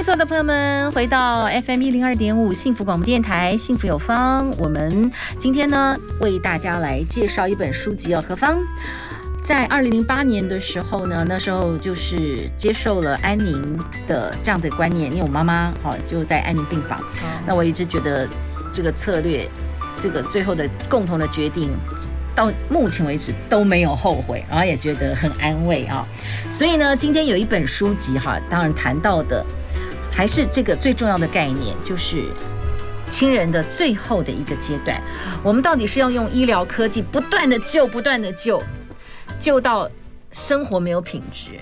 迎所有的朋友们回到 FM 一零二点五幸福广播电台，幸福有方。我们今天呢，为大家来介绍一本书籍哦。何方在二零零八年的时候呢，那时候就是接受了安宁的这样的观念，因为我妈妈好就在安宁病房。那我一直觉得这个策略，这个最后的共同的决定，到目前为止都没有后悔，然后也觉得很安慰啊。所以呢，今天有一本书籍哈，当然谈到的。还是这个最重要的概念，就是亲人的最后的一个阶段，我们到底是要用医疗科技不断的救、不断的救，救到生活没有品质，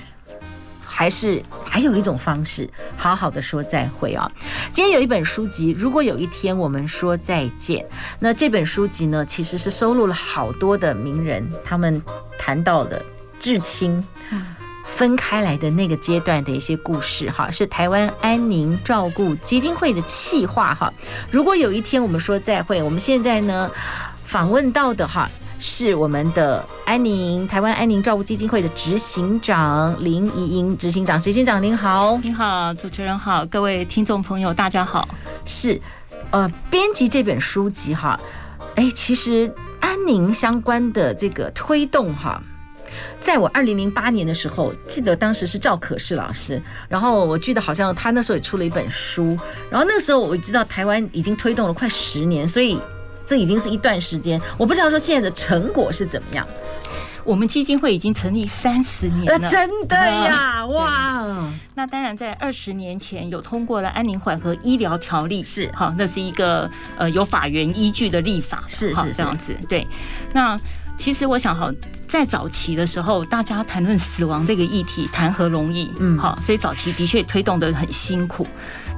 还是还有一种方式，好好的说再会啊？今天有一本书籍，如果有一天我们说再见，那这本书籍呢，其实是收录了好多的名人，他们谈到的至亲。分开来的那个阶段的一些故事哈，是台湾安宁照顾基金会的企划哈。如果有一天我们说再会，我们现在呢访问到的哈是我们的安宁台湾安宁照顾基金会的执行长林怡莹执行长，执行长您好，您好，主持人好，各位听众朋友大家好。是，呃，编辑这本书籍哈，哎，其实安宁相关的这个推动哈。在我二零零八年的时候，记得当时是赵可士老师，然后我记得好像他那时候也出了一本书，然后那个时候我知道台湾已经推动了快十年，所以这已经是一段时间。我不知道说现在的成果是怎么样。我们基金会已经成立三十年了，真的呀，哇！那当然在二十年前有通过了安宁缓和医疗条例，是好，那是一个呃有法源依据的立法，是是这样子，对，那。其实我想哈，在早期的时候，大家谈论死亡这个议题谈何容易？嗯，好，所以早期的确推动的很辛苦。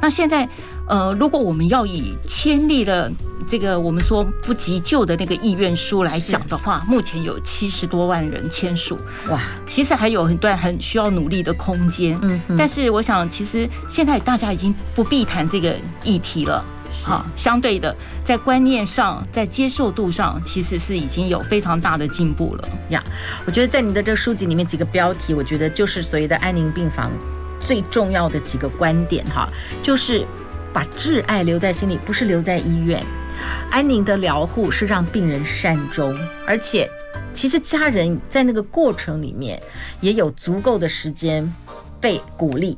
那现在，呃，如果我们要以签立的这个我们说不急救的那个意愿书来讲的话，目前有七十多万人签署，哇，其实还有很段很需要努力的空间。嗯，但是我想，其实现在大家已经不必谈这个议题了。好，相对的，在观念上，在接受度上，其实是已经有非常大的进步了呀。我觉得在你的这个书籍里面几个标题，我觉得就是所谓的安宁病房最重要的几个观点哈，就是把挚爱留在心里，不是留在医院。安宁的疗护是让病人善终，而且其实家人在那个过程里面也有足够的时间被鼓励，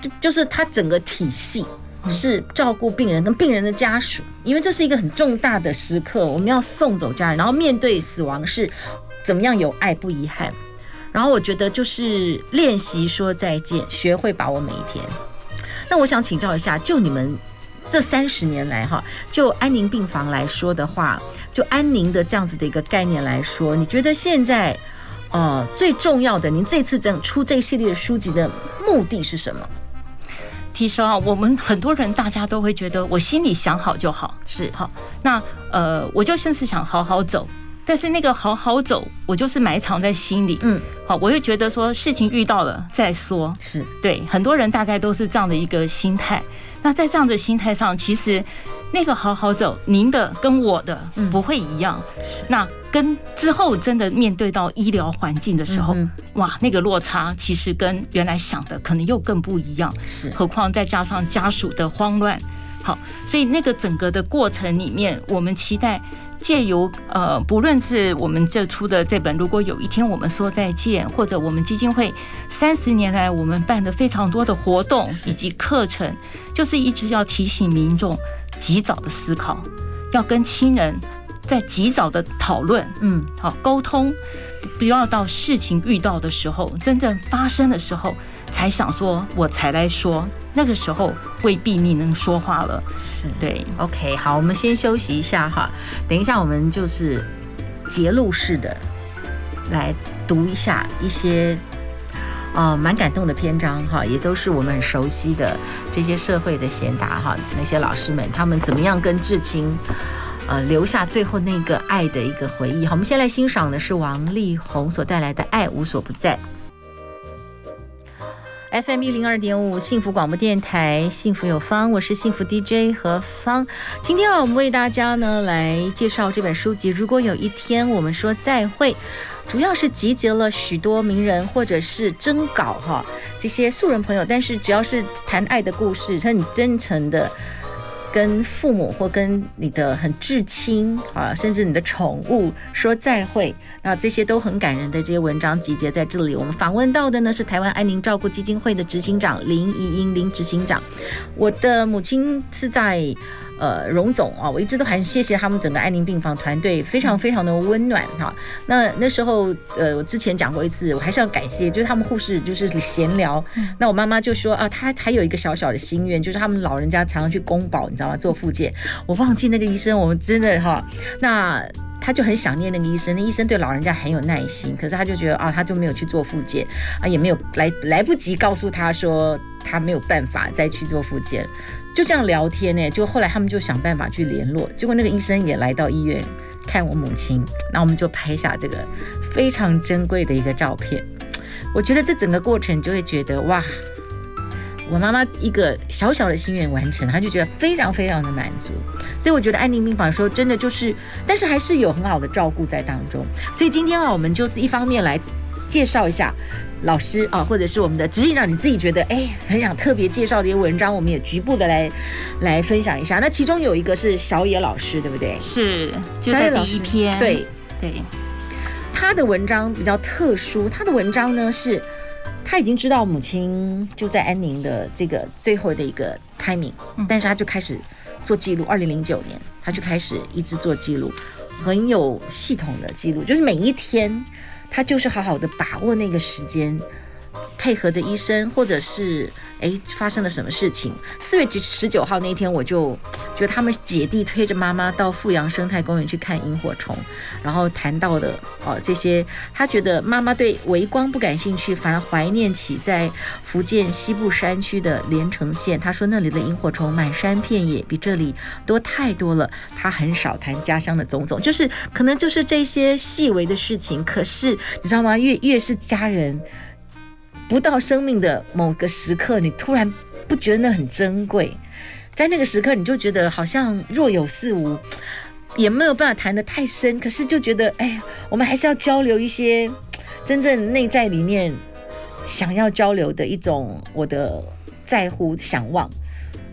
就就是他整个体系。是照顾病人跟病人的家属，因为这是一个很重大的时刻，我们要送走家人，然后面对死亡是怎么样有爱不遗憾。然后我觉得就是练习说再见，学会把握每一天。那我想请教一下，就你们这三十年来哈，就安宁病房来说的话，就安宁的这样子的一个概念来说，你觉得现在呃最重要的，您这次整出这一系列的书籍的目的是什么？其实啊，我们很多人大家都会觉得，我心里想好就好，是好。那呃，我就像是想好好走，但是那个好好走，我就是埋藏在心里，嗯，好，我会觉得说事情遇到了再说，是对。很多人大概都是这样的一个心态。那在这样的心态上，其实那个好好走，您的跟我的不会一样。是那。跟之后真的面对到医疗环境的时候，哇，那个落差其实跟原来想的可能又更不一样。是，何况再加上家属的慌乱，好，所以那个整个的过程里面，我们期待借由呃，不论是我们这出的这本，如果有一天我们说再见，或者我们基金会三十年来我们办的非常多的活动以及课程，就是一直要提醒民众及早的思考，要跟亲人。在及早的讨论，嗯，好沟通，不要到事情遇到的时候，真正发生的时候才想说，我才来说，那个时候未必你能说话了。是对，OK，好，我们先休息一下哈，等一下我们就是揭露式的来读一下一些呃，蛮感动的篇章哈，也都是我们很熟悉的这些社会的贤达哈，那些老师们他们怎么样跟至亲呃留下最后那个爱的一个回忆。好，我们先来欣赏的是王力宏所带来的《爱无所不在》。FM 一零二点五幸福广播电台，幸福有方，我是幸福 DJ 何芳。今天啊，我们为大家呢来介绍这本书籍。如果有一天我们说再会，主要是集结了许多名人或者是征稿哈这些素人朋友，但是只要是谈爱的故事，很真诚的。跟父母或跟你的很至亲啊，甚至你的宠物说再会，那这些都很感人的这些文章集结在这里。我们访问到的呢是台湾安宁照顾基金会的执行长林怡英林执行长。我的母亲是在。呃，荣总啊，我一直都很谢谢他们整个安宁病房团队，非常非常的温暖哈。那那时候，呃，我之前讲过一次，我还是要感谢，就是他们护士就是闲聊。那我妈妈就说啊，她还有一个小小的心愿，就是他们老人家常常去宫保，你知道吗？做复健。我忘记那个医生，我们真的哈，那他就很想念那个医生。那医生对老人家很有耐心，可是他就觉得啊，他就没有去做复健啊，也没有来来不及告诉他说他没有办法再去做复健。就这样聊天呢，就后来他们就想办法去联络，结果那个医生也来到医院看我母亲，那我们就拍下这个非常珍贵的一个照片。我觉得这整个过程就会觉得哇，我妈妈一个小小的心愿完成，她就觉得非常非常的满足。所以我觉得安宁病房的时候真的就是，但是还是有很好的照顾在当中。所以今天啊，我们就是一方面来介绍一下。老师啊，或者是我们的执行长，你自己觉得哎，很想特别介绍的一些文章，我们也局部的来来分享一下。那其中有一个是小野老师，对不对？是，就在第一篇。对对，他的文章比较特殊，他的文章呢是，他已经知道母亲就在安宁的这个最后的一个 timing，但是他就开始做记录。二零零九年，他就开始一直做记录，很有系统的记录，就是每一天。他就是好好的把握那个时间，配合着医生，或者是诶发生了什么事情。四月十九号那天，我就觉得他们姐弟推着妈妈到富阳生态公园去看萤火虫，然后谈到的哦这些，他觉得妈妈对微光不感兴趣，反而怀念起在福建西部山区的连城县。他说那里的萤火虫满山遍野，比这里多太多了。他很少谈家乡的种种，就是可能就是这些细微的事情。可是你知道吗？越越是家人。不到生命的某个时刻，你突然不觉得那很珍贵，在那个时刻，你就觉得好像若有似无，也没有办法谈得太深。可是就觉得，哎呀，我们还是要交流一些真正内在里面想要交流的一种我的在乎、想望。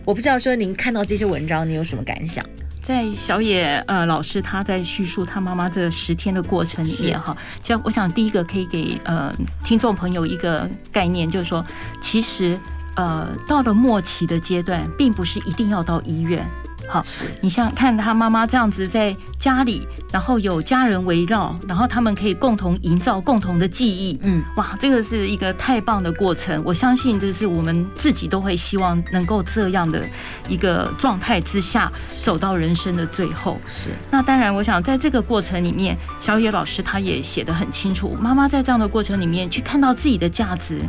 我不知道说您看到这些文章，你有什么感想？在小野呃老师他在叙述他妈妈这十天的过程里面哈，其实我想第一个可以给呃听众朋友一个概念，就是说其实呃到了末期的阶段，并不是一定要到医院。好，你像看他妈妈这样子在家里，然后有家人围绕，然后他们可以共同营造共同的记忆。嗯，哇，这个是一个太棒的过程。我相信这是我们自己都会希望能够这样的一个状态之下走到人生的最后。是。那当然，我想在这个过程里面，小野老师他也写得很清楚，妈妈在这样的过程里面去看到自己的价值，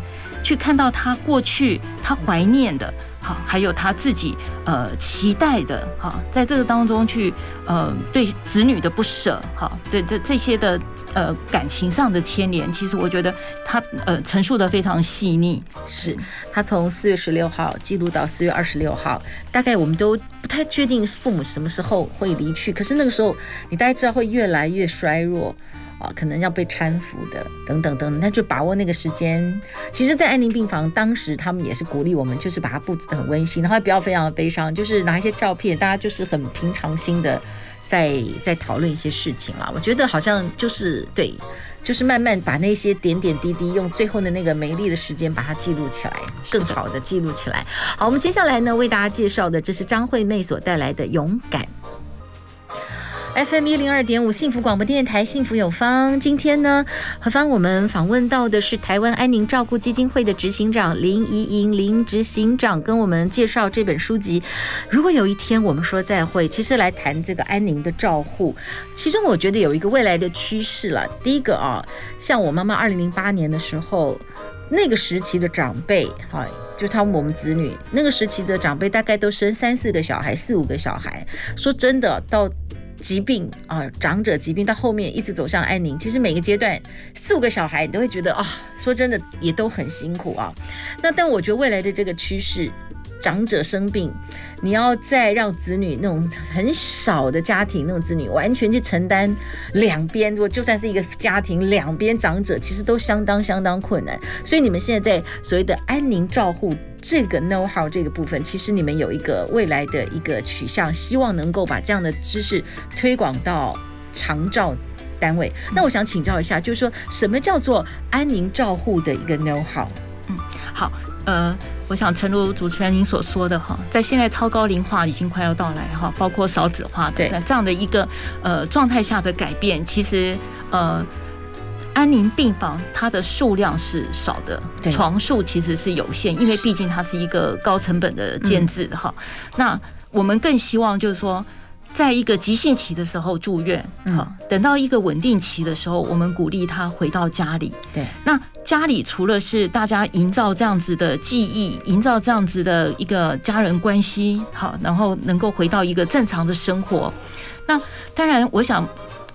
去看到他过去他怀念的。好，还有他自己呃期待的哈，在这个当中去呃对子女的不舍，哈，对这这些的呃感情上的牵连，其实我觉得他呃陈述的非常细腻。是他从四月十六号记录到四月二十六号，大概我们都不太确定父母什么时候会离去，可是那个时候你大概知道会越来越衰弱。啊，可能要被搀扶的，等等等等，那就把握那个时间。其实，在安宁病房，当时他们也是鼓励我们，就是把它布置得很温馨，然后不要非常的悲伤，就是拿一些照片，大家就是很平常心的在在讨论一些事情啦。我觉得好像就是对，就是慢慢把那些点点滴滴，用最后的那个美丽的时间把它记录起来，更好的记录起来。好，我们接下来呢，为大家介绍的，这是张惠妹所带来的勇敢。FM 一零二点五幸福广播电台，幸福有方。今天呢，何方我们访问到的是台湾安宁照顾基金会的执行长林怡莹林执行长，跟我们介绍这本书籍。如果有一天我们说再会，其实来谈这个安宁的照护，其中我觉得有一个未来的趋势了。第一个啊，像我妈妈二零零八年的时候。那个时期的长辈，哈，就他们我们子女那个时期的长辈，大概都生三四个小孩，四五个小孩。说真的，到疾病啊，长者疾病到后面一直走向安宁，其实每个阶段四五个小孩，你都会觉得啊，说真的也都很辛苦啊。那但我觉得未来的这个趋势。长者生病，你要再让子女那种很少的家庭那种子女完全去承担两边，如果就算是一个家庭两边长者，其实都相当相当困难。所以你们现在在所谓的安宁照护这个 know how 这个部分，其实你们有一个未来的一个取向，希望能够把这样的知识推广到长照单位。那我想请教一下，就是说什么叫做安宁照护的一个 know how？嗯，好，呃。我想，诚如主持人您所说的哈，在现在超高龄化已经快要到来哈，包括少子化的这样的一个呃状态下的改变，其实呃安宁病房它的数量是少的，床数其实是有限，因为毕竟它是一个高成本的建制哈。那我们更希望就是说。在一个急性期的时候住院，好，等到一个稳定期的时候，我们鼓励他回到家里。对，那家里除了是大家营造这样子的记忆，营造这样子的一个家人关系，好，然后能够回到一个正常的生活。那当然，我想，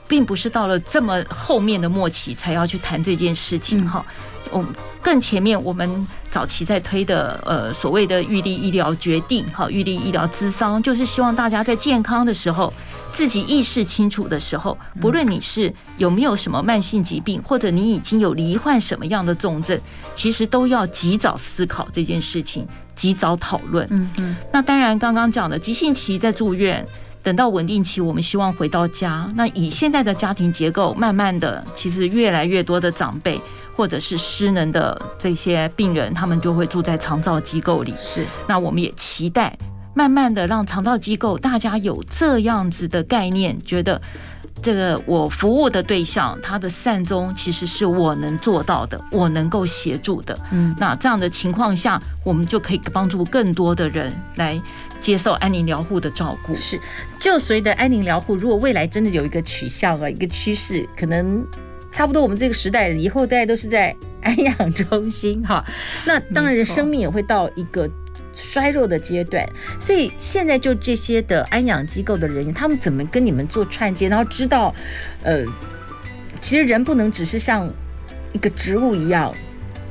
并不是到了这么后面的末期才要去谈这件事情，哈。我更前面，我们早期在推的，呃，所谓的预立医疗决定，哈，预立医疗咨商，就是希望大家在健康的时候，自己意识清楚的时候，不论你是有没有什么慢性疾病，或者你已经有罹患什么样的重症，其实都要及早思考这件事情，及早讨论。嗯嗯。那当然，刚刚讲的急性期在住院，等到稳定期，我们希望回到家。那以现在的家庭结构，慢慢的，其实越来越多的长辈。或者是失能的这些病人，他们就会住在长照机构里。是，那我们也期待慢慢的让长照机构大家有这样子的概念，觉得这个我服务的对象他的善终其实是我能做到的，我能够协助的。嗯，那这样的情况下，我们就可以帮助更多的人来接受安宁疗护的照顾。是，就随着安宁疗护，如果未来真的有一个取向啊，一个趋势，可能。差不多，我们这个时代以后，大家都是在安养中心哈。那当然，生命也会到一个衰弱的阶段。所以现在就这些的安养机构的人员，他们怎么跟你们做串接，然后知道，呃，其实人不能只是像一个植物一样，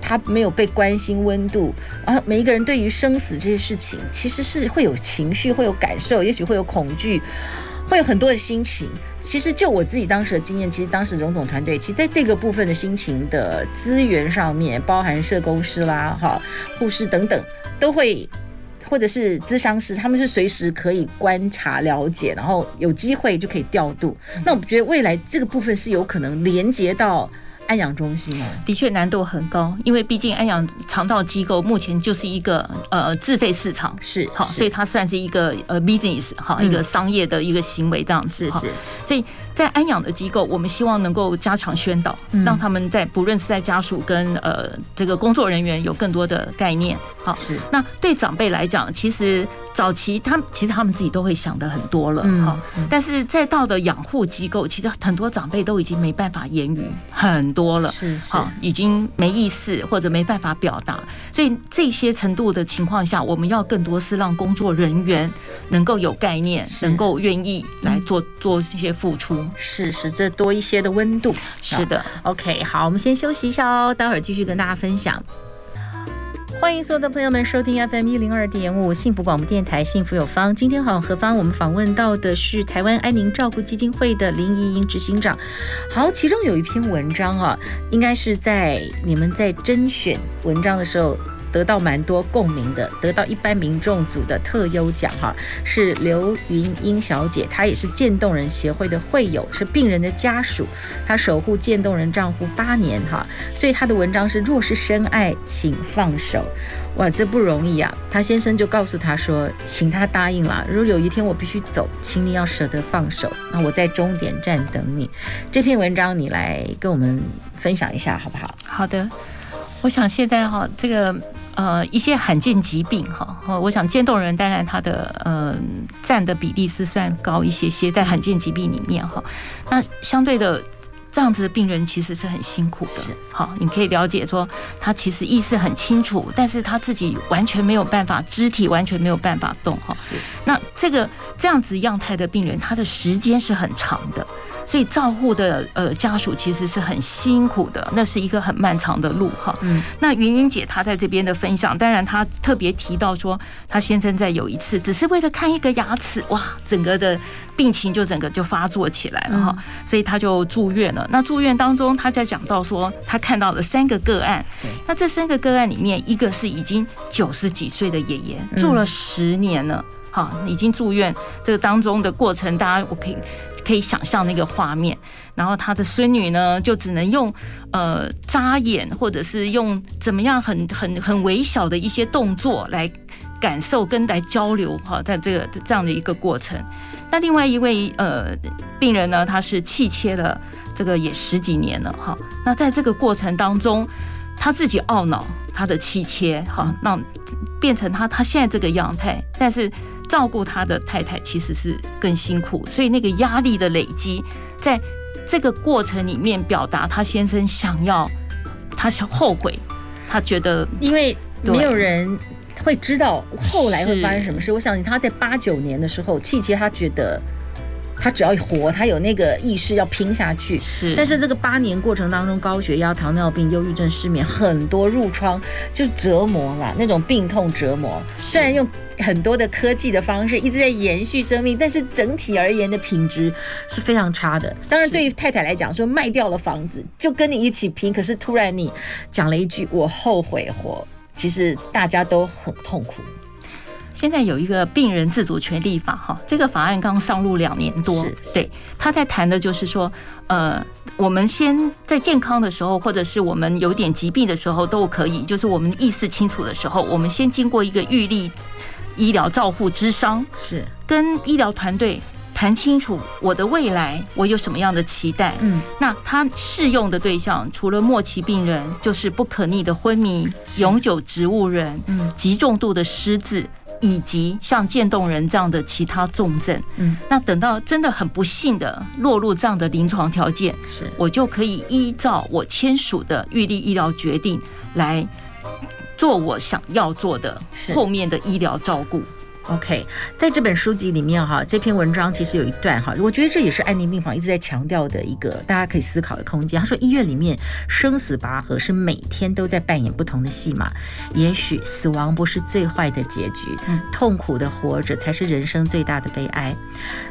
他没有被关心温度。然后每一个人对于生死这些事情，其实是会有情绪，会有感受，也许会有恐惧。会有很多的心情。其实就我自己当时的经验，其实当时荣总团队，其实在这个部分的心情的资源上面，包含社工师啦、哈护士等等，都会或者是咨商师，他们是随时可以观察、了解，然后有机会就可以调度。那我们觉得未来这个部分是有可能连接到。安养中心啊，的确难度很高，因为毕竟安养长照机构目前就是一个呃自费市场，是好，所以它算是一个呃 business 哈，一个商业的一个行为这样子，是是，所以。在安养的机构，我们希望能够加强宣导，让他们在不论是在家属跟呃这个工作人员有更多的概念。好，是。那对长辈来讲，其实早期他们其实他们自己都会想的很多了，好，但是再到的养护机构，其实很多长辈都已经没办法言语很多了，是好，已经没意识或者没办法表达，所以这些程度的情况下，我们要更多是让工作人员能够有概念，能够愿意来做做这些付出。是，是这多一些的温度。是的，OK，好，我们先休息一下哦，待会儿继续跟大家分享。欢迎所有的朋友们收听 FM 一零二点五幸福广播电台，幸福有方。今天好，何方？我们访问到的是台湾安宁照顾基金会的林宜莹执行长。好，其中有一篇文章啊，应该是在你们在甄选文章的时候。得到蛮多共鸣的，得到一般民众组的特优奖哈，是刘云英小姐，她也是渐冻人协会的会友，是病人的家属，她守护渐冻人丈夫八年哈，所以她的文章是若是深爱，请放手，哇，这不容易啊。她先生就告诉她说，请她答应了，如果有一天我必须走，请你要舍得放手，那我在终点站等你。这篇文章你来跟我们分享一下好不好？好的，我想现在哈这个。呃，一些罕见疾病哈，我想渐冻人当然他的呃占的比例是算高一些些，在罕见疾病里面哈，那相对的这样子的病人其实是很辛苦的。是，好，你可以了解说，他其实意识很清楚，但是他自己完全没有办法，肢体完全没有办法动。哈，那这个这样子样态的病人，他的时间是很长的。所以照护的呃家属其实是很辛苦的，那是一个很漫长的路哈。嗯，那云英姐她在这边的分享，当然她特别提到说，她先生在有一次只是为了看一个牙齿，哇，整个的病情就整个就发作起来了哈，所以他就住院了。那住院当中，她在讲到说，她看到了三个个案，那这三个个案里面，一个是已经九十几岁的爷爷，住了十年了，哈，已经住院这个当中的过程，大家我可以。可以想象那个画面，然后他的孙女呢，就只能用呃眨眼，或者是用怎么样很很很微小的一些动作来感受跟来交流哈，在这个这样的一个过程。那另外一位呃病人呢，他是气切了，这个也十几年了哈。那在这个过程当中，他自己懊恼他的气切哈，让变成他他现在这个样态，但是。照顾他的太太其实是更辛苦，所以那个压力的累积，在这个过程里面表达他先生想要，他想后悔，他觉得因为没有人会知道后来会发生什么事。我想他在八九年的时候，气切他觉得。他只要活，他有那个意识要拼下去。是，但是这个八年过程当中，高血压、糖尿病、忧郁症、失眠，很多褥疮，就折磨了，那种病痛折磨。虽然用很多的科技的方式一直在延续生命，但是整体而言的品质是非常差的。当然，对于太太来讲，说卖掉了房子就跟你一起拼，可是突然你讲了一句“我后悔活”，其实大家都很痛苦。现在有一个病人自主权利法，哈，这个法案刚上路两年多，对，他在谈的就是说，呃，我们先在健康的时候，或者是我们有点疾病的时候都可以，就是我们意识清楚的时候，我们先经过一个预立医疗照护之商，是。跟医疗团队谈清楚我的未来，我有什么样的期待，嗯，那他适用的对象除了末期病人，就是不可逆的昏迷、永久植物人、嗯，极重度的失智。以及像渐冻人这样的其他重症，嗯，那等到真的很不幸的落入这样的临床条件，是。我就可以依照我签署的预立医疗决定来做我想要做的后面的医疗照顾。OK，在这本书籍里面哈，这篇文章其实有一段哈，我觉得这也是安宁病房一直在强调的一个大家可以思考的空间。他说，医院里面生死拔河是每天都在扮演不同的戏码，也许死亡不是最坏的结局，痛苦的活着才是人生最大的悲哀。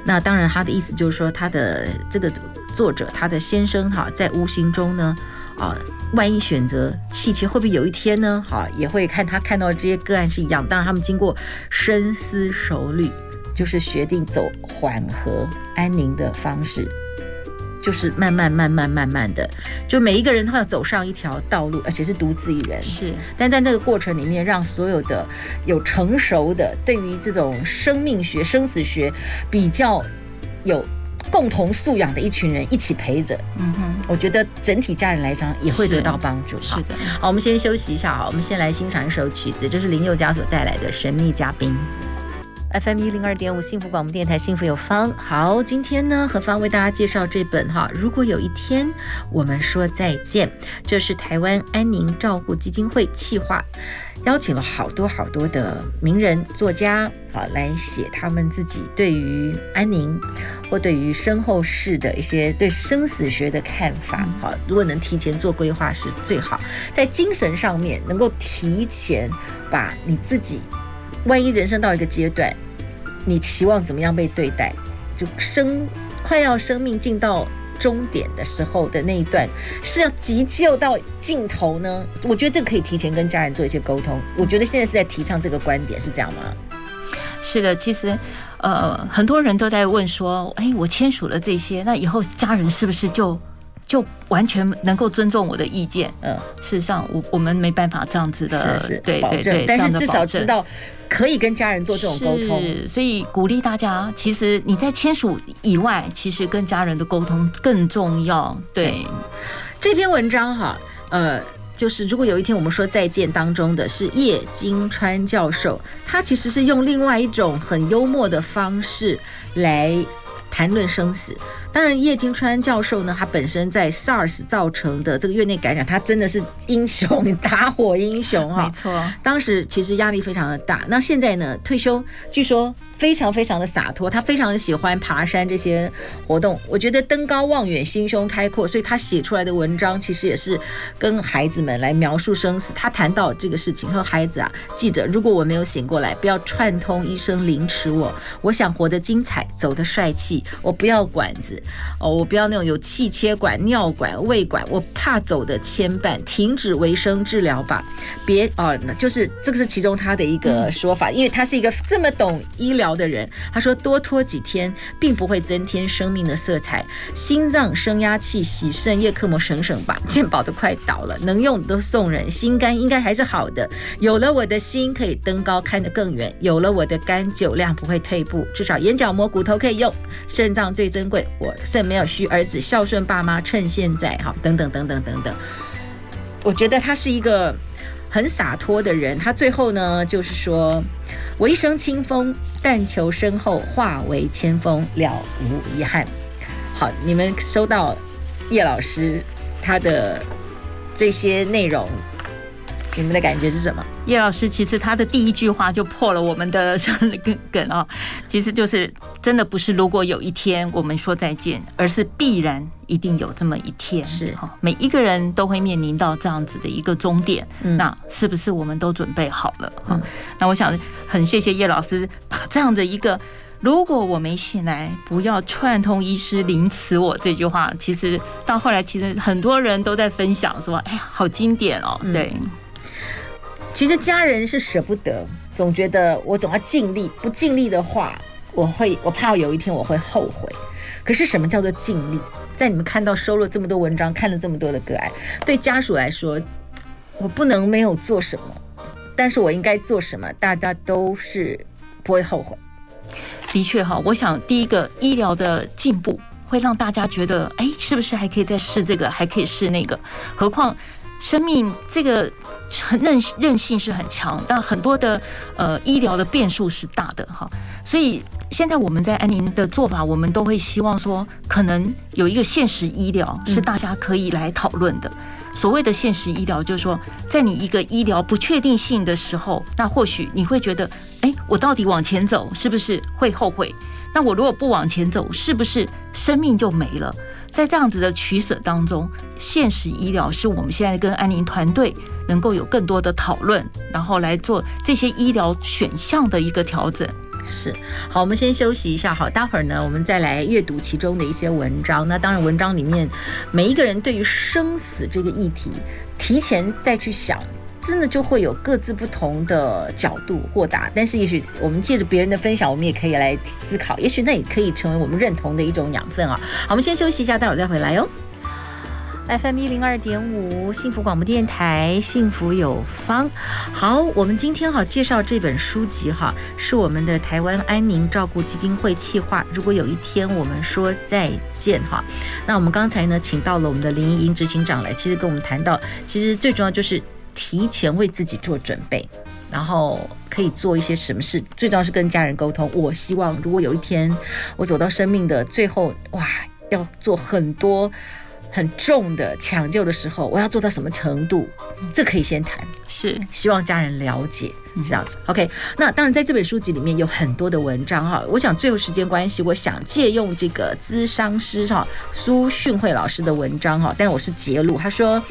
那当然，他的意思就是说，他的这个作者，他的先生哈，在无形中呢。啊，万一选择气切，会不会有一天呢？好，也会看他看到这些个案是一样。当然，他们经过深思熟虑，就是决定走缓和安宁的方式，就是慢慢、慢慢、慢慢的，就每一个人他要走上一条道路，而且是独自一人。是，但在那个过程里面，让所有的有成熟的，对于这种生命学、生死学比较有。共同素养的一群人一起陪着，嗯哼，我觉得整体家人来讲也会得到帮助。是的，好，我们先休息一下，好，我们先来欣赏一首曲子，这是林宥嘉所带来的《神秘嘉宾》。FM 一零二点五幸福广播电台，幸福有方。好，今天呢，何方为大家介绍这本哈。如果有一天我们说再见，这是台湾安宁照顾基金会企划，邀请了好多好多的名人作家啊，来写他们自己对于安宁或对于身后事的一些对生死学的看法。好，如果能提前做规划是最好，在精神上面能够提前把你自己。万一人生到一个阶段，你期望怎么样被对待？就生快要生命进到终点的时候的那一段，是要急救到尽头呢？我觉得这个可以提前跟家人做一些沟通。我觉得现在是在提倡这个观点，是这样吗？是的，其实呃，很多人都在问说，哎，我签署了这些，那以后家人是不是就？就完全能够尊重我的意见，嗯，事实上我我们没办法这样子的，是是对对对，但是至少知道可以跟家人做这种沟通，所以鼓励大家，其实你在签署以外，其实跟家人的沟通更重要。对，这篇文章哈，呃，就是如果有一天我们说再见当中的是叶金川教授，他其实是用另外一种很幽默的方式来谈论生死。当然，叶金川教授呢，他本身在 SARS 造成的这个院内感染，他真的是英雄，打火英雄啊！没错，当时其实压力非常的大。那现在呢，退休，据说。非常非常的洒脱，他非常喜欢爬山这些活动。我觉得登高望远，心胸开阔，所以他写出来的文章其实也是跟孩子们来描述生死。他谈到这个事情，说：“孩子啊，记着，如果我没有醒过来，不要串通医生凌迟我。我想活得精彩，走得帅气，我不要管子哦，我不要那种有气切管、尿管、胃管，我怕走的牵绊。停止维生治疗吧，别哦，那就是这个是其中他的一个说法，因为他是一个这么懂医疗。”的人，他说多拖几天并不会增添生命的色彩。心脏、升压器、洗肾、叶克膜省省吧，健保都快倒了，能用的都送人。心肝应该还是好的，有了我的心可以登高看得更远，有了我的肝酒量不会退步，至少眼角膜骨头可以用。肾脏最珍贵，我肾没有虚，儿子孝顺爸妈，趁现在哈，等等等等等等。我觉得他是一个很洒脱的人。他最后呢，就是说。我一生清风，但求身后化为千峰，了无遗憾。好，你们收到叶老师他的这些内容。你们的感觉是什么？叶老师其实他的第一句话就破了我们的 梗梗啊，其实就是真的不是如果有一天我们说再见，而是必然一定有这么一天，是哈，每一个人都会面临到这样子的一个终点，那是不是我们都准备好了？哈，那我想很谢谢叶老师把这样的一个“如果我没醒来，不要串通医师凌迟我”这句话，其实到后来其实很多人都在分享说：“哎呀，好经典哦！”对。其实家人是舍不得，总觉得我总要尽力，不尽力的话，我会我怕有一天我会后悔。可是什么叫做尽力？在你们看到收了这么多文章，看了这么多的个案，对家属来说，我不能没有做什么，但是我应该做什么，大家都是不会后悔。的确哈，我想第一个医疗的进步会让大家觉得，哎，是不是还可以再试这个，还可以试那个？何况。生命这个很韧韧性是很强，但很多的呃医疗的变数是大的哈，所以现在我们在安宁的做法，我们都会希望说，可能有一个现实医疗是大家可以来讨论的。所谓的现实医疗，就是说，在你一个医疗不确定性的时候，那或许你会觉得，哎，我到底往前走是不是会后悔？那我如果不往前走，是不是生命就没了？在这样子的取舍当中，现实医疗是我们现在跟安宁团队能够有更多的讨论，然后来做这些医疗选项的一个调整。是，好，我们先休息一下，好，待会儿呢，我们再来阅读其中的一些文章。那当然，文章里面每一个人对于生死这个议题，提前再去想。真的就会有各自不同的角度豁达，但是也许我们借着别人的分享，我们也可以来思考，也许那也可以成为我们认同的一种养分啊。好，我们先休息一下，待会儿再回来哟。FM 一零二点五，幸福广播电台，幸福有方。好，我们今天哈介绍这本书籍哈，是我们的台湾安宁照顾基金会企划。如果有一天我们说再见哈，那我们刚才呢请到了我们的林依莹执行长来，其实跟我们谈到，其实最重要就是。提前为自己做准备，然后可以做一些什么事？最重要是跟家人沟通。我希望如果有一天我走到生命的最后，哇，要做很多很重的抢救的时候，我要做到什么程度？这可以先谈。是希望家人了解这样子。OK，那当然在这本书籍里面有很多的文章哈。我想最后时间关系，我想借用这个咨商师哈苏训慧老师的文章哈，但我是截录，他说，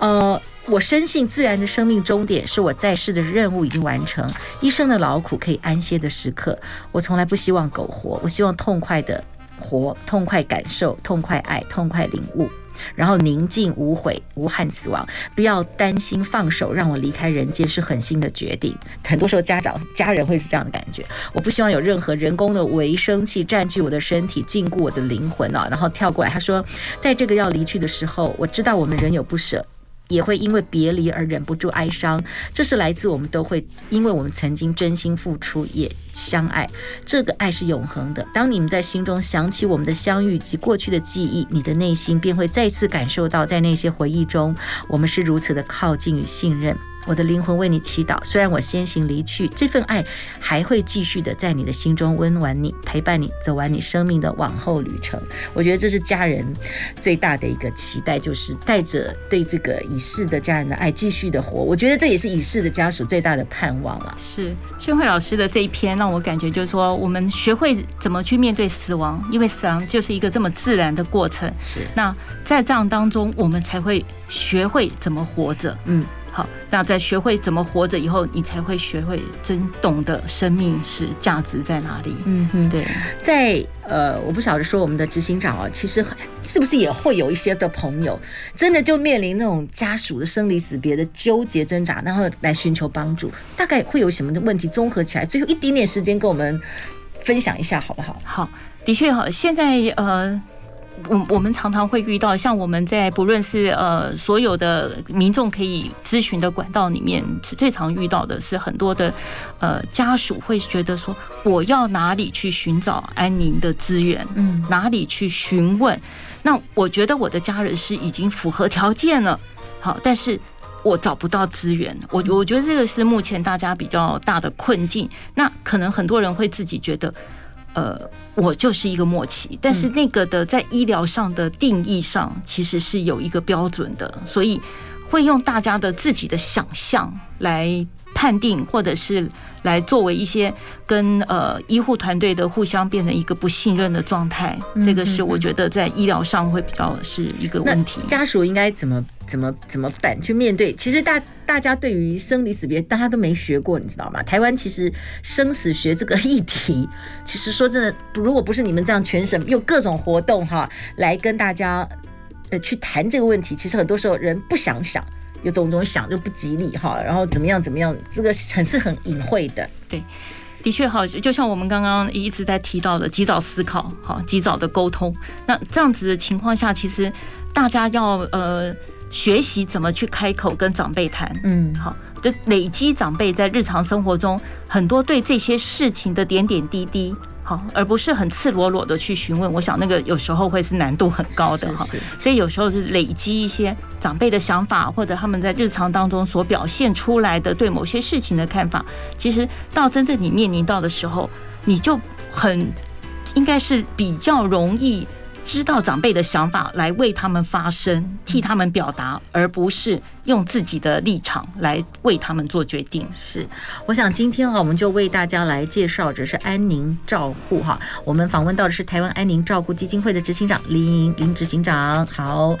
呃。我深信，自然的生命终点是我在世的任务已经完成，一生的劳苦可以安歇的时刻。我从来不希望苟活，我希望痛快的活，痛快感受，痛快爱，痛快领悟，然后宁静无悔，无憾死亡。不要担心放手，让我离开人间是狠心的决定。很多时候，家长、家人会是这样的感觉。我不希望有任何人工的维生器占据我的身体，禁锢我的灵魂啊！然后跳过来，他说，在这个要离去的时候，我知道我们仍有不舍。也会因为别离而忍不住哀伤，这是来自我们都会，因为我们曾经真心付出，也相爱，这个爱是永恒的。当你们在心中想起我们的相遇及过去的记忆，你的内心便会再次感受到，在那些回忆中，我们是如此的靠近与信任。我的灵魂为你祈祷。虽然我先行离去，这份爱还会继续的在你的心中温暖你，陪伴你走完你生命的往后旅程。我觉得这是家人最大的一个期待，就是带着对这个已逝的家人的爱继续的活。我觉得这也是已逝的家属最大的盼望啊。是宣慧老师的这一篇让我感觉就是说，我们学会怎么去面对死亡，因为死亡就是一个这么自然的过程。是那在这样当中，我们才会学会怎么活着。嗯。好，那在学会怎么活着以后，你才会学会真懂得生命是价值在哪里。嗯哼，对，在呃，我不晓得说我们的执行长啊，其实是不是也会有一些的朋友，真的就面临那种家属的生离死别的纠结挣扎，然后来寻求帮助，大概会有什么的问题？综合起来，最后一点点时间跟我们分享一下，好不好？好，的确好，现在呃。我我们常常会遇到，像我们在不论是呃所有的民众可以咨询的管道里面，最常遇到的是很多的呃家属会觉得说，我要哪里去寻找安宁的资源？嗯，哪里去询问？那我觉得我的家人是已经符合条件了，好，但是我找不到资源。我我觉得这个是目前大家比较大的困境。那可能很多人会自己觉得。呃，我就是一个默契，但是那个的在医疗上的定义上其实是有一个标准的，所以会用大家的自己的想象来判定，或者是来作为一些跟呃医护团队的互相变成一个不信任的状态，这个是我觉得在医疗上会比较是一个问题。家属应该怎么？怎么怎么办？去面对？其实大大家对于生离死别，大家都没学过，你知道吗？台湾其实生死学这个议题，其实说真的，如果不是你们这样全省用各种活动哈来跟大家呃去谈这个问题，其实很多时候人不想想，有种种想就不吉利哈，然后怎么样怎么样，这个很是很隐晦的。对，的确哈，就像我们刚刚一直在提到的，及早思考，好，及早的沟通。那这样子的情况下，其实大家要呃。学习怎么去开口跟长辈谈，嗯，好，就累积长辈在日常生活中很多对这些事情的点点滴滴，好，而不是很赤裸裸的去询问。我想那个有时候会是难度很高的哈，所以有时候是累积一些长辈的想法，或者他们在日常当中所表现出来的对某些事情的看法，其实到真正你面临到的时候，你就很应该是比较容易。知道长辈的想法，来为他们发声，替他们表达，而不是用自己的立场来为他们做决定。是，我想今天啊，我们就为大家来介绍这是安宁照护哈。我们访问到的是台湾安宁照顾基金会的执行长林林执行长。好，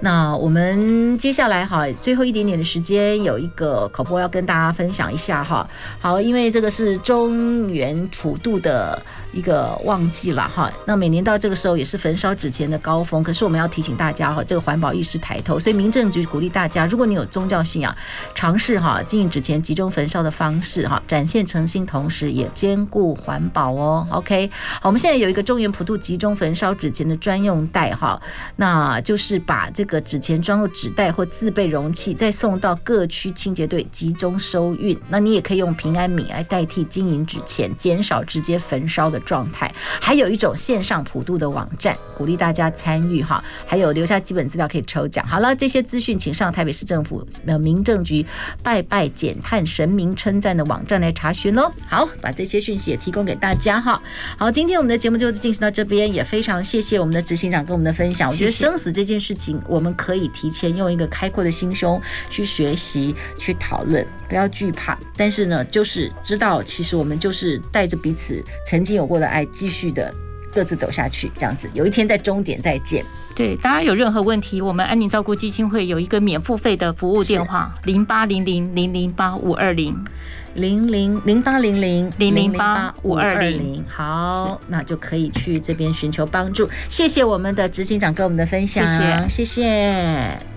那我们接下来哈，最后一点点的时间，有一个口播要跟大家分享一下哈。好，因为这个是中原普渡的一个旺季了哈。那每年到这个时候也是焚烧纸钱的高峰，可是我们要提醒大家哈，这个环保意识抬头，所以民政局鼓励大家，如果你有宗教信仰，尝试哈经营纸钱集中焚烧的方式哈，展现诚心，同时也兼顾环保哦。OK，好，我们现在有一个中原普渡集中焚烧纸钱的专用袋哈，那就是把这个纸钱装入纸袋或自备容器，再送到各区清洁队集中收运。那你也可以用平安米来代替金银纸钱，减少直接焚烧的状态。还有一种线上普渡的网站，鼓励大家参与哈，还有留下基本资料可以抽奖。好了，这些资讯请上台北市政府。呃，民政局拜拜减碳神明称赞的网站来查询喽。好，把这些讯息也提供给大家哈。好，今天我们的节目就进行到这边，也非常谢谢我们的执行长跟我们的分享。我觉得生死这件事情，我们可以提前用一个开阔的心胸去学习、去讨论，不要惧怕。但是呢，就是知道，其实我们就是带着彼此曾经有过的爱，继续的各自走下去，这样子，有一天在终点再见。对，大家有任何问题，我们安宁照顾基金会有一个免付费的服务电话：零八零零零零八五二零零零零八零零零零八五二零。好，那就可以去这边寻求帮助。谢谢我们的执行长跟我们的分享，谢谢。谢谢。